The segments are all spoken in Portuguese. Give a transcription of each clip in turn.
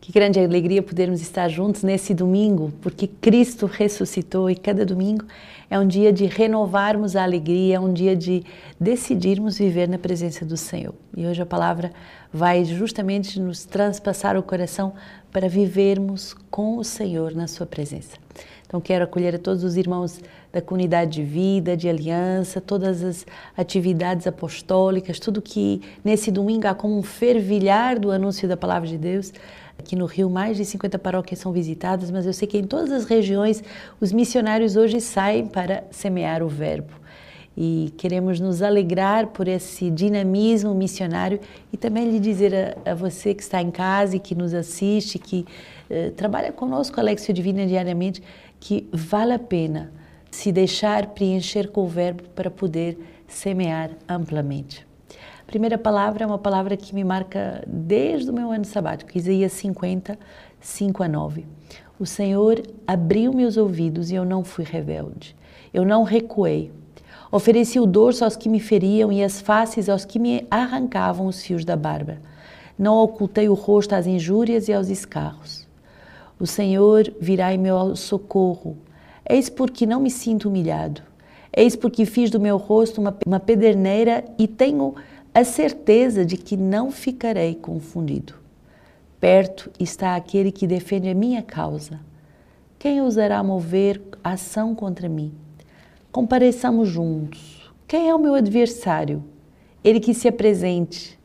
Que grande alegria podermos estar juntos nesse domingo, porque Cristo ressuscitou e cada domingo é um dia de renovarmos a alegria, é um dia de decidirmos viver na presença do Senhor. E hoje a palavra vai justamente nos transpassar o coração para vivermos com o Senhor na Sua presença. Então, quero acolher a todos os irmãos da comunidade de vida, de aliança, todas as atividades apostólicas, tudo que nesse domingo há como um fervilhar do anúncio da palavra de Deus. Aqui no Rio, mais de 50 paróquias são visitadas, mas eu sei que em todas as regiões os missionários hoje saem para semear o Verbo. E queremos nos alegrar por esse dinamismo missionário e também lhe dizer a, a você que está em casa e que nos assiste, que eh, trabalha conosco a Lexio Divina diariamente, que vale a pena se deixar preencher com o Verbo para poder semear amplamente. Primeira palavra é uma palavra que me marca desde o meu ano sabático, Isaías 50, 5 a 9. O Senhor abriu meus ouvidos e eu não fui rebelde. Eu não recuei. Ofereci o dorso aos que me feriam e as faces aos que me arrancavam os fios da barba. Não ocultei o rosto às injúrias e aos escarros. O Senhor virá em meu socorro. Eis porque não me sinto humilhado. Eis porque fiz do meu rosto uma, uma pederneira e tenho a certeza de que não ficarei confundido. Perto está aquele que defende a minha causa. Quem ousará mover ação contra mim? Compareçamos juntos. Quem é o meu adversário? Ele que se apresente.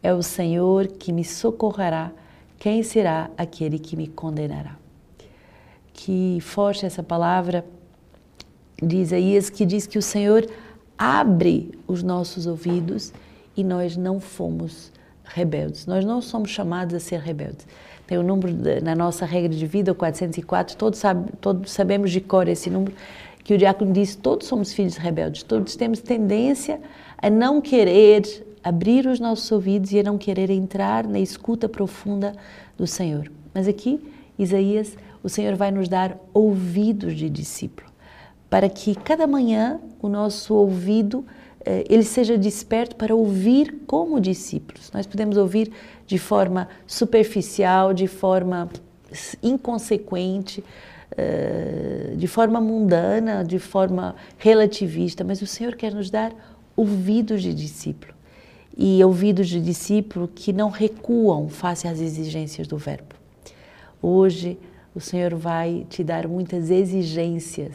É o Senhor que me socorrerá. Quem será aquele que me condenará? Que forte essa palavra de Isaías que diz que o Senhor abre os nossos ouvidos e nós não fomos rebeldes. Nós não somos chamados a ser rebeldes. Tem o um número de, na nossa regra de vida, o 404, todos, sabe, todos sabemos de cor esse número, que o diácono disse: todos somos filhos rebeldes, todos temos tendência a não querer abrir os nossos ouvidos e a não querer entrar na escuta profunda do Senhor. Mas aqui, Isaías, o Senhor vai nos dar ouvidos de discípulo, para que cada manhã o nosso ouvido ele seja desperto para ouvir como discípulos. Nós podemos ouvir de forma superficial, de forma inconsequente, eh, de forma mundana, de forma relativista, mas o Senhor quer nos dar ouvidos de discípulo e ouvidos de discípulo que não recuam face às exigências do Verbo. Hoje o Senhor vai te dar muitas exigências.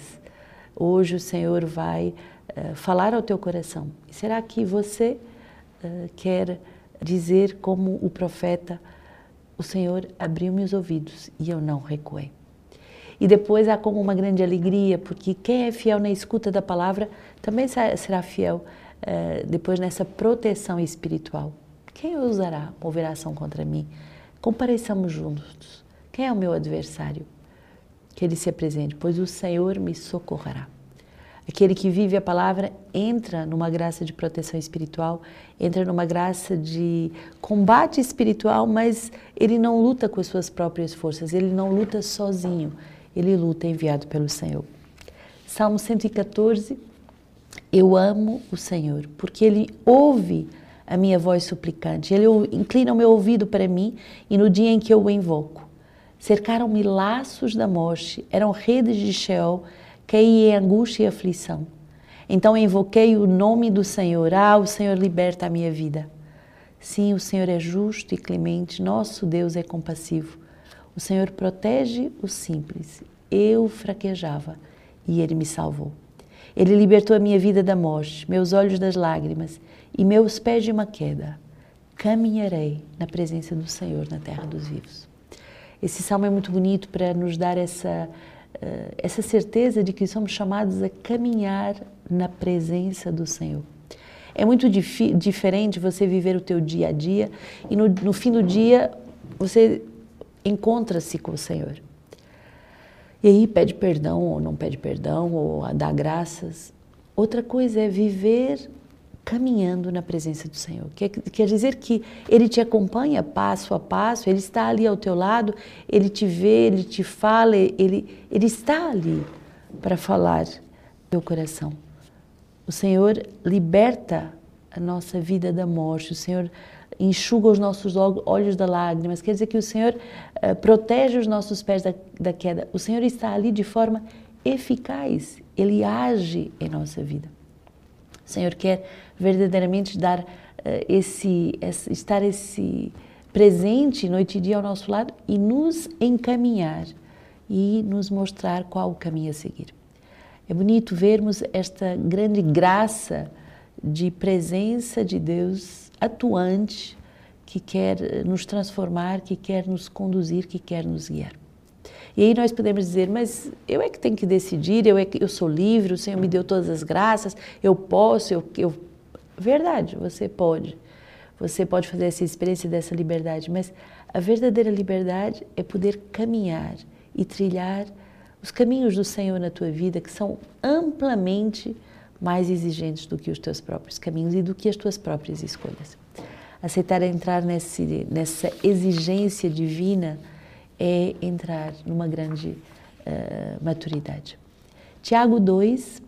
Hoje o Senhor vai eh, falar ao teu coração. Será que você uh, quer dizer como o profeta, o Senhor abriu meus ouvidos e eu não recuei? E depois há como uma grande alegria, porque quem é fiel na escuta da palavra também será fiel uh, depois nessa proteção espiritual. Quem ousará mover ação contra mim? Compareçamos juntos. Quem é o meu adversário? Que ele se apresente, pois o Senhor me socorrerá. Aquele que vive a palavra entra numa graça de proteção espiritual, entra numa graça de combate espiritual, mas ele não luta com as suas próprias forças, ele não luta sozinho, ele luta enviado pelo Senhor. Salmo 114, eu amo o Senhor, porque ele ouve a minha voz suplicante, ele inclina o meu ouvido para mim e no dia em que eu o invoco. Cercaram-me laços da morte, eram redes de Sheol, caí em angústia e aflição. Então invoquei o nome do Senhor. Ah, o Senhor liberta a minha vida. Sim, o Senhor é justo e clemente, nosso Deus é compassivo. O Senhor protege os simples. Eu fraquejava e Ele me salvou. Ele libertou a minha vida da morte, meus olhos das lágrimas e meus pés de uma queda. Caminharei na presença do Senhor na terra dos vivos. Esse salmo é muito bonito para nos dar essa essa certeza de que somos chamados a caminhar na presença do Senhor. É muito dif diferente você viver o teu dia a dia e no, no fim do dia você encontra-se com o Senhor. E aí pede perdão ou não pede perdão ou dá graças. Outra coisa é viver caminhando na presença do Senhor. Quer, quer dizer que Ele te acompanha passo a passo, Ele está ali ao teu lado, Ele te vê, Ele te fala, Ele, ele está ali para falar teu coração. O Senhor liberta a nossa vida da morte, o Senhor enxuga os nossos olhos da lágrimas, quer dizer que o Senhor uh, protege os nossos pés da, da queda. O Senhor está ali de forma eficaz, Ele age em nossa vida. O Senhor quer verdadeiramente dar uh, esse, esse, estar esse presente noite e dia ao nosso lado e nos encaminhar e nos mostrar qual o caminho a seguir. É bonito vermos esta grande graça de presença de Deus atuante que quer nos transformar, que quer nos conduzir, que quer nos guiar. E aí nós podemos dizer, mas eu é que tenho que decidir, eu é que eu sou livre, o Senhor me deu todas as graças, eu posso, eu, eu... verdade, você pode. Você pode fazer essa experiência dessa liberdade, mas a verdadeira liberdade é poder caminhar e trilhar os caminhos do Senhor na tua vida, que são amplamente mais exigentes do que os teus próprios caminhos e do que as tuas próprias escolhas. Aceitar entrar nesse, nessa exigência divina é entrar numa grande uh, maturidade. Tiago 2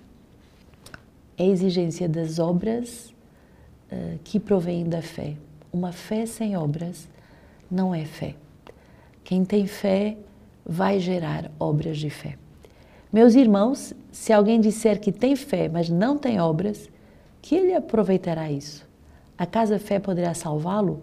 é a exigência das obras uh, que provém da fé. Uma fé sem obras não é fé. Quem tem fé vai gerar obras de fé. Meus irmãos, se alguém disser que tem fé, mas não tem obras, que ele aproveitará isso? Acaso a fé poderá salvá-lo?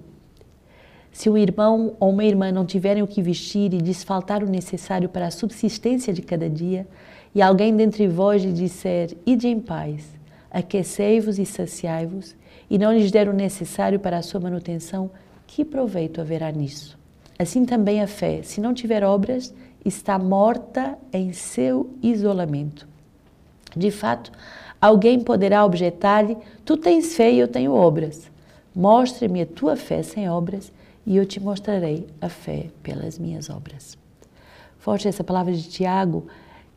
Se um irmão ou uma irmã não tiverem o que vestir e lhes faltar o necessário para a subsistência de cada dia, e alguém dentre vós lhe disser: Ide em paz, aquecei-vos e saciai-vos, e não lhes der o necessário para a sua manutenção, que proveito haverá nisso? Assim também a fé, se não tiver obras, está morta em seu isolamento. De fato, alguém poderá objetar-lhe: Tu tens fé e eu tenho obras. Mostre-me a tua fé sem obras, e eu te mostrarei a fé pelas minhas obras. Forte essa palavra de Tiago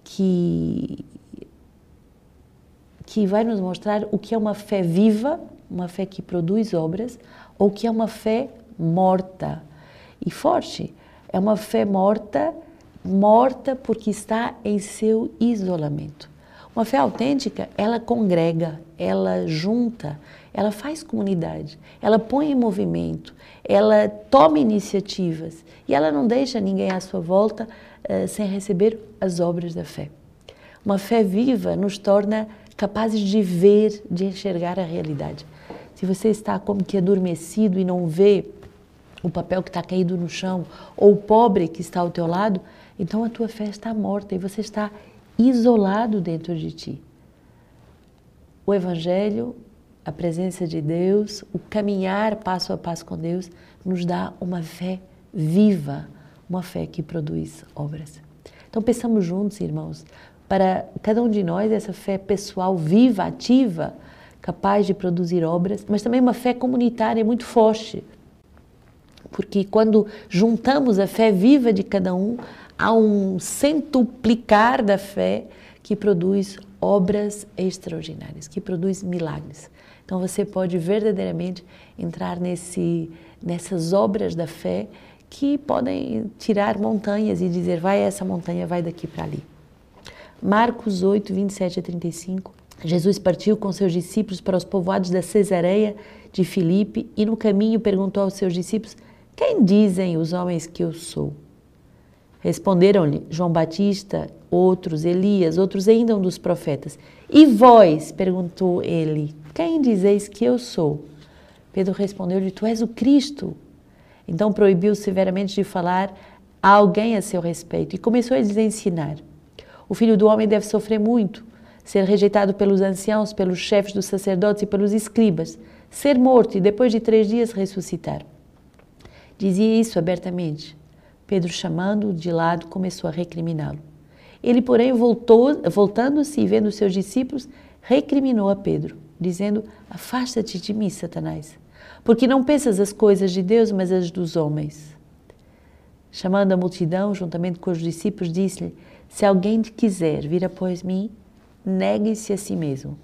que que vai nos mostrar o que é uma fé viva, uma fé que produz obras, ou que é uma fé morta. E forte, é uma fé morta, morta porque está em seu isolamento. Uma fé autêntica, ela congrega, ela junta, ela faz comunidade, ela põe em movimento, ela toma iniciativas e ela não deixa ninguém à sua volta uh, sem receber as obras da fé. Uma fé viva nos torna capazes de ver, de enxergar a realidade. Se você está como que adormecido e não vê o papel que está caído no chão ou o pobre que está ao teu lado, então a tua fé está morta e você está isolado dentro de ti. O Evangelho a presença de Deus, o caminhar passo a passo com Deus, nos dá uma fé viva, uma fé que produz obras. Então, pensamos juntos, irmãos, para cada um de nós, essa fé pessoal viva, ativa, capaz de produzir obras, mas também uma fé comunitária muito forte. Porque quando juntamos a fé viva de cada um, há um centuplicar da fé que produz obras extraordinárias, que produz milagres. Então você pode verdadeiramente entrar nesse, nessas obras da fé que podem tirar montanhas e dizer, vai essa montanha, vai daqui para ali. Marcos 8, 27 a 35. Jesus partiu com seus discípulos para os povoados da Cesareia de Filipe e no caminho perguntou aos seus discípulos: Quem dizem os homens que eu sou? Responderam-lhe João Batista, outros Elias, outros ainda um dos profetas. E vós? perguntou ele. Quem dizeis que eu sou? Pedro respondeu-lhe: Tu és o Cristo. Então proibiu severamente de falar a alguém a seu respeito e começou a lhes ensinar. O filho do homem deve sofrer muito, ser rejeitado pelos anciãos, pelos chefes dos sacerdotes e pelos escribas, ser morto e depois de três dias ressuscitar. Dizia isso abertamente. Pedro, chamando-o de lado, começou a recriminá-lo. Ele, porém, voltou, voltando-se e vendo seus discípulos, recriminou a Pedro dizendo: Afasta-te de mim, Satanás, porque não pensas as coisas de Deus, mas as dos homens. Chamando a multidão, juntamente com os discípulos, disse-lhe: Se alguém te quiser vir após mim, negue-se a si mesmo.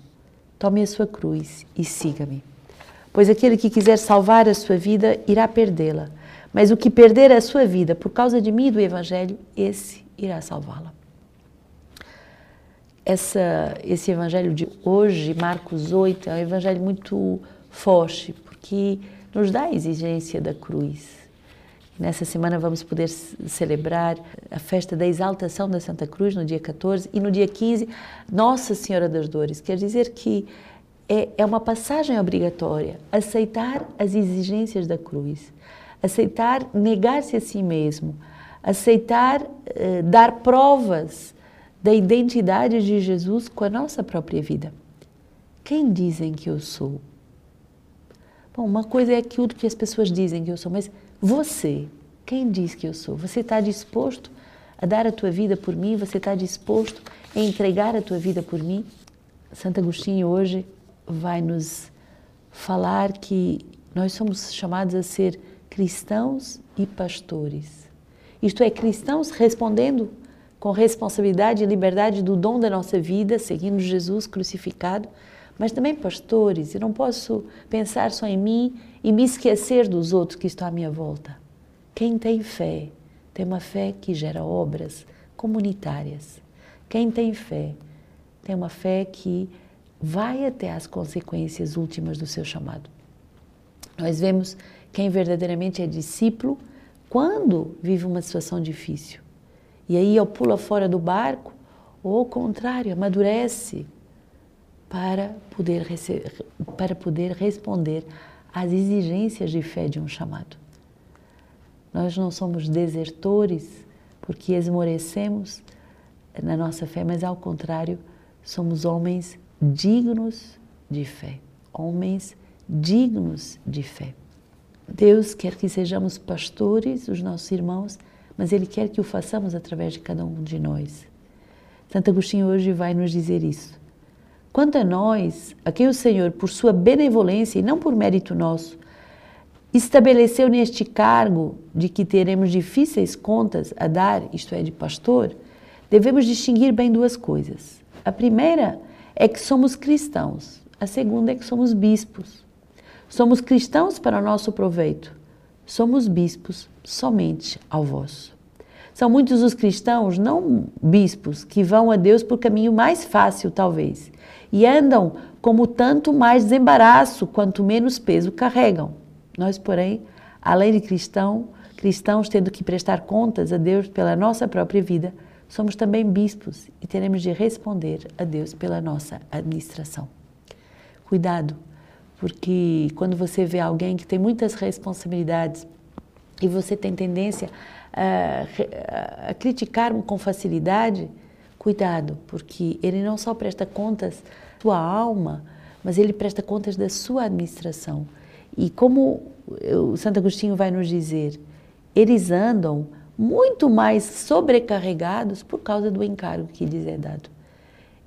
Tome a sua cruz e siga-me. Pois aquele que quiser salvar a sua vida irá perdê-la, mas o que perder a sua vida por causa de mim e do Evangelho, esse irá salvá-la esse evangelho de hoje, Marcos 8, é um evangelho muito forte, porque nos dá a exigência da cruz. Nessa semana vamos poder celebrar a festa da exaltação da Santa Cruz no dia 14 e no dia 15 Nossa Senhora das Dores. Quer dizer que é, é uma passagem obrigatória aceitar as exigências da cruz, aceitar negar-se a si mesmo, aceitar eh, dar provas da identidade de Jesus com a nossa própria vida. Quem dizem que eu sou? Bom, uma coisa é aquilo que as pessoas dizem que eu sou, mas você, quem diz que eu sou? Você está disposto a dar a tua vida por mim? Você está disposto a entregar a tua vida por mim? Santo Agostinho hoje vai nos falar que nós somos chamados a ser cristãos e pastores. Isto é, cristãos respondendo com responsabilidade e liberdade do dom da nossa vida, seguindo Jesus crucificado, mas também pastores. Eu não posso pensar só em mim e me esquecer dos outros que estão à minha volta. Quem tem fé, tem uma fé que gera obras comunitárias. Quem tem fé, tem uma fé que vai até as consequências últimas do seu chamado. Nós vemos quem verdadeiramente é discípulo quando vive uma situação difícil. E aí ou pula fora do barco, ou ao contrário, amadurece para poder, para poder responder às exigências de fé de um chamado. Nós não somos desertores porque esmorecemos na nossa fé, mas ao contrário, somos homens dignos de fé, homens dignos de fé. Deus quer que sejamos pastores, os nossos irmãos, mas Ele quer que o façamos através de cada um de nós. Santo Agostinho hoje vai nos dizer isso. Quanto a nós, a quem o Senhor, por sua benevolência e não por mérito nosso, estabeleceu neste cargo de que teremos difíceis contas a dar, isto é, de pastor, devemos distinguir bem duas coisas. A primeira é que somos cristãos, a segunda é que somos bispos. Somos cristãos para nosso proveito, somos bispos somente ao vosso. São muitos os cristãos, não bispos, que vão a Deus por caminho mais fácil, talvez, e andam como tanto mais desembaraço, quanto menos peso carregam. Nós, porém, além de cristão, cristãos tendo que prestar contas a Deus pela nossa própria vida, somos também bispos e teremos de responder a Deus pela nossa administração. Cuidado, porque quando você vê alguém que tem muitas responsabilidades e você tem tendência a, a criticar com facilidade, Cuidado, porque ele não só presta contas da sua alma, mas ele presta contas da sua administração. E como o Santo Agostinho vai nos dizer, eles andam muito mais sobrecarregados por causa do encargo que lhes é dado.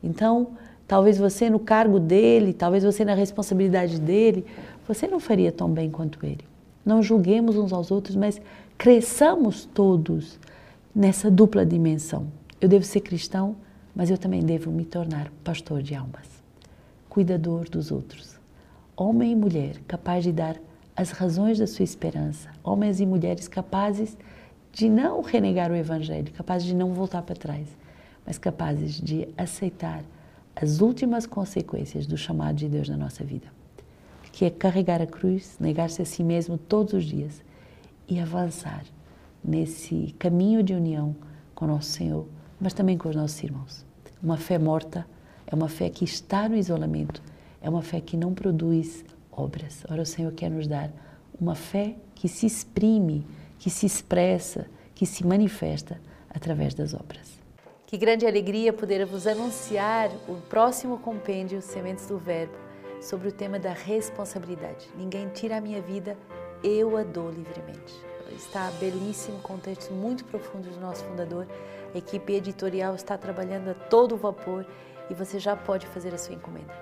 Então, talvez você no cargo dele, talvez você na responsabilidade dele, você não faria tão bem quanto ele. Não julguemos uns aos outros, mas cresçamos todos nessa dupla dimensão. Eu devo ser cristão, mas eu também devo me tornar pastor de almas, cuidador dos outros. Homem e mulher capaz de dar as razões da sua esperança, homens e mulheres capazes de não renegar o Evangelho, capazes de não voltar para trás, mas capazes de aceitar as últimas consequências do chamado de Deus na nossa vida, que é carregar a cruz, negar-se a si mesmo todos os dias e avançar nesse caminho de união com nosso Senhor mas também com os nossos irmãos. Uma fé morta é uma fé que está no isolamento, é uma fé que não produz obras. Ora, o Senhor quer nos dar uma fé que se exprime, que se expressa, que se manifesta através das obras. Que grande alegria poder vos anunciar o próximo compêndio Sementes do Verbo sobre o tema da responsabilidade. Ninguém tira a minha vida, eu a dou livremente. Está belíssimo, com textos muito profundos do nosso fundador a equipe editorial está trabalhando a todo vapor e você já pode fazer a sua encomenda.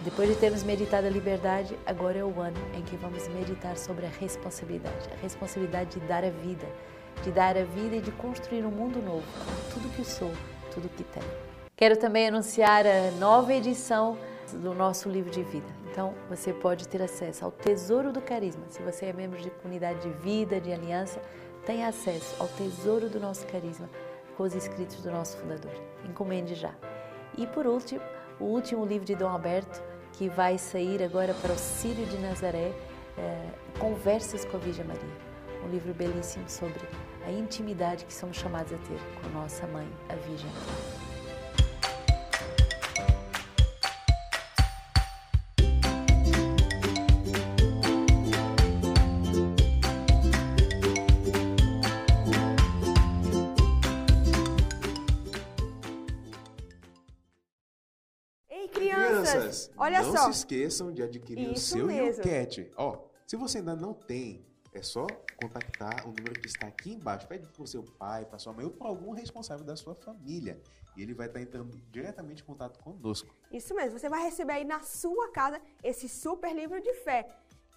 Depois de termos meditado a liberdade, agora é o ano em que vamos meditar sobre a responsabilidade. A responsabilidade de dar a vida, de dar a vida e de construir um mundo novo, tudo que sou, tudo que tenho. Quero também anunciar a nova edição do nosso livro de vida. Então, você pode ter acesso ao Tesouro do Carisma. Se você é membro de comunidade de vida, de aliança, tem acesso ao Tesouro do nosso Carisma com os escritos do nosso fundador. Encomende já. E por último, o último livro de Dom Alberto, que vai sair agora para o Círio de Nazaré, é, Conversas com a Virgem Maria. Um livro belíssimo sobre a intimidade que somos chamados a ter com nossa mãe, a Virgem Maria. crianças, olha não só. Não se esqueçam de adquirir Isso o seu mesmo. Ó, se você ainda não tem, é só contactar o número que está aqui embaixo. Pede para o seu pai, para sua mãe ou para algum responsável da sua família. E ele vai estar entrando diretamente em contato conosco. Isso mesmo, você vai receber aí na sua casa esse super livro de fé.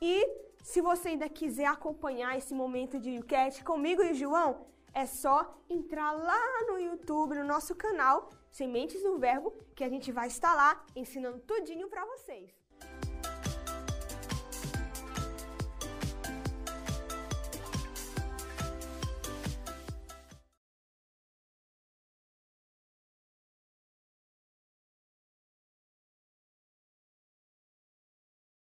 E se você ainda quiser acompanhar esse momento de YouCat comigo e João, é só entrar lá no YouTube, no nosso canal Sementes do Verbo, que a gente vai estar lá ensinando tudinho para vocês.